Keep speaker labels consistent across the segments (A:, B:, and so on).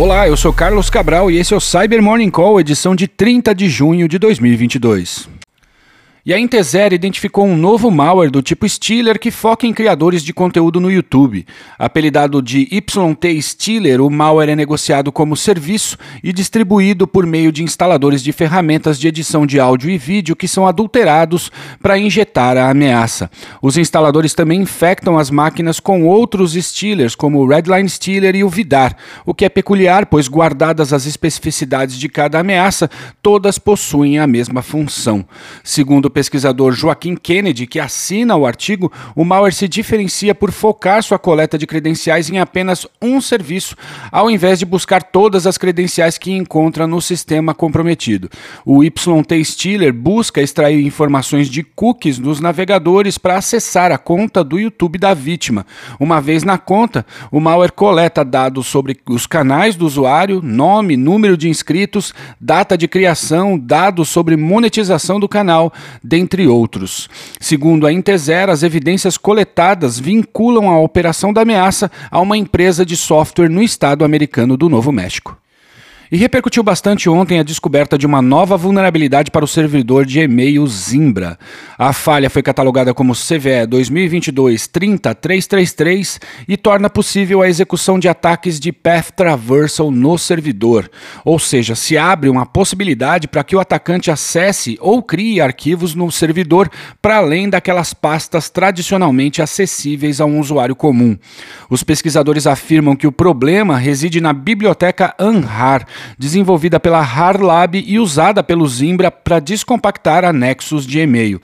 A: Olá, eu sou Carlos Cabral e esse é o Cyber Morning Call, edição de 30 de junho de 2022. E a Intezer identificou um novo malware do tipo Stealer que foca em criadores de conteúdo no YouTube. Apelidado de YT Stealer, o malware é negociado como serviço e distribuído por meio de instaladores de ferramentas de edição de áudio e vídeo que são adulterados para injetar a ameaça. Os instaladores também infectam as máquinas com outros Stealers, como o Redline Stealer e o Vidar, o que é peculiar, pois guardadas as especificidades de cada ameaça, todas possuem a mesma função. Segundo o pesquisador Joaquim Kennedy, que assina o artigo, o malware se diferencia por focar sua coleta de credenciais em apenas um serviço, ao invés de buscar todas as credenciais que encontra no sistema comprometido. O YT Stealer busca extrair informações de cookies dos navegadores para acessar a conta do YouTube da vítima. Uma vez na conta, o malware coleta dados sobre os canais do usuário, nome, número de inscritos, data de criação, dados sobre monetização do canal, dentre outros. Segundo a Intezer, as evidências coletadas vinculam a operação da ameaça a uma empresa de software no estado americano do Novo México. E repercutiu bastante ontem a descoberta de uma nova vulnerabilidade para o servidor de e-mail Zimbra. A falha foi catalogada como CVE 2022-30333 e torna possível a execução de ataques de path traversal no servidor. Ou seja, se abre uma possibilidade para que o atacante acesse ou crie arquivos no servidor para além daquelas pastas tradicionalmente acessíveis a um usuário comum. Os pesquisadores afirmam que o problema reside na biblioteca Anhar, desenvolvida pela HarLab e usada pelo Zimbra para descompactar anexos de e-mail.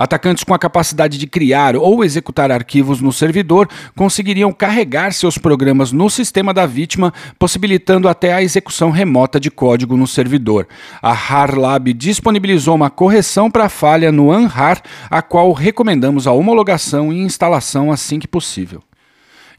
A: Atacantes com a capacidade de criar ou executar arquivos no servidor conseguiriam carregar seus programas no sistema da vítima, possibilitando até a execução remota de código no servidor. A HarLab disponibilizou uma correção para a falha no Anhar, a qual recomendamos a homologação e instalação assim que possível.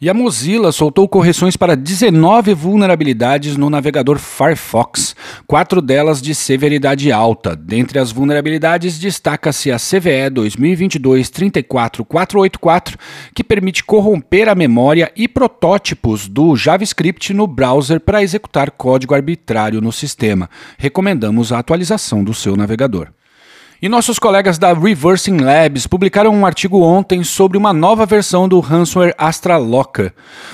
A: E a Mozilla soltou correções para 19 vulnerabilidades no navegador Firefox, quatro delas de severidade alta. Dentre as vulnerabilidades, destaca-se a CVE 2022-34484, que permite corromper a memória e protótipos do JavaScript no browser para executar código arbitrário no sistema. Recomendamos a atualização do seu navegador. E nossos colegas da Reversing Labs publicaram um artigo ontem sobre uma nova versão do ransomware Astra Locker.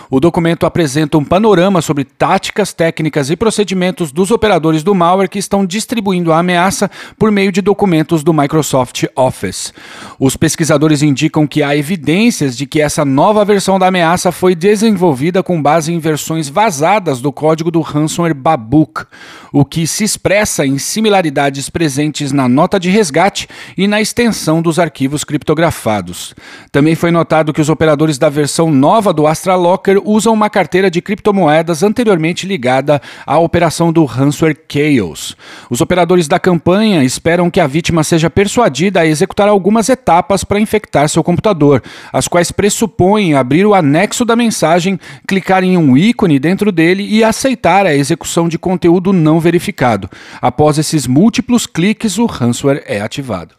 A: O documento apresenta um panorama sobre táticas, técnicas e procedimentos dos operadores do malware que estão distribuindo a ameaça por meio de documentos do Microsoft Office. Os pesquisadores indicam que há evidências de que essa nova versão da ameaça foi desenvolvida com base em versões vazadas do código do ransomware Babook, o que se expressa em similaridades presentes na nota de resgate resgate e na extensão dos arquivos criptografados. Também foi notado que os operadores da versão nova do Astra Locker usam uma carteira de criptomoedas anteriormente ligada à operação do ransomware Chaos. Os operadores da campanha esperam que a vítima seja persuadida a executar algumas etapas para infectar seu computador, as quais pressupõem abrir o anexo da mensagem, clicar em um ícone dentro dele e aceitar a execução de conteúdo não verificado. Após esses múltiplos cliques, o ransomware é ativado.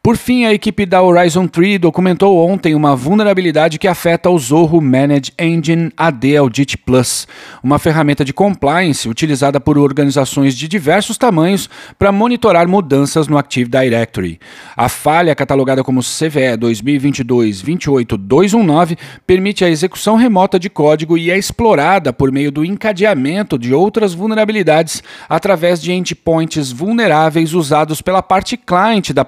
A: Por fim, a equipe da Horizon 3 documentou ontem uma vulnerabilidade que afeta o Zorro Manage Engine AD Audit Plus, uma ferramenta de compliance utilizada por organizações de diversos tamanhos para monitorar mudanças no Active Directory. A falha, catalogada como CVE 2022-28219, permite a execução remota de código e é explorada por meio do encadeamento de outras vulnerabilidades através de endpoints vulneráveis usados pela parte client da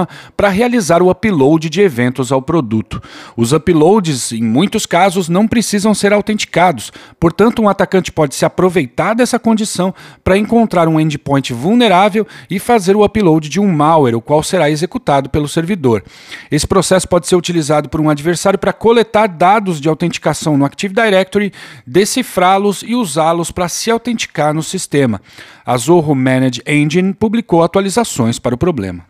A: plataforma para realizar o upload de eventos ao produto. Os uploads, em muitos casos, não precisam ser autenticados, portanto, um atacante pode se aproveitar dessa condição para encontrar um endpoint vulnerável e fazer o upload de um malware, o qual será executado pelo servidor. Esse processo pode ser utilizado por um adversário para coletar dados de autenticação no Active Directory, decifrá-los e usá-los para se autenticar no sistema. A Zorro Manage Engine publicou atualizações para o problema.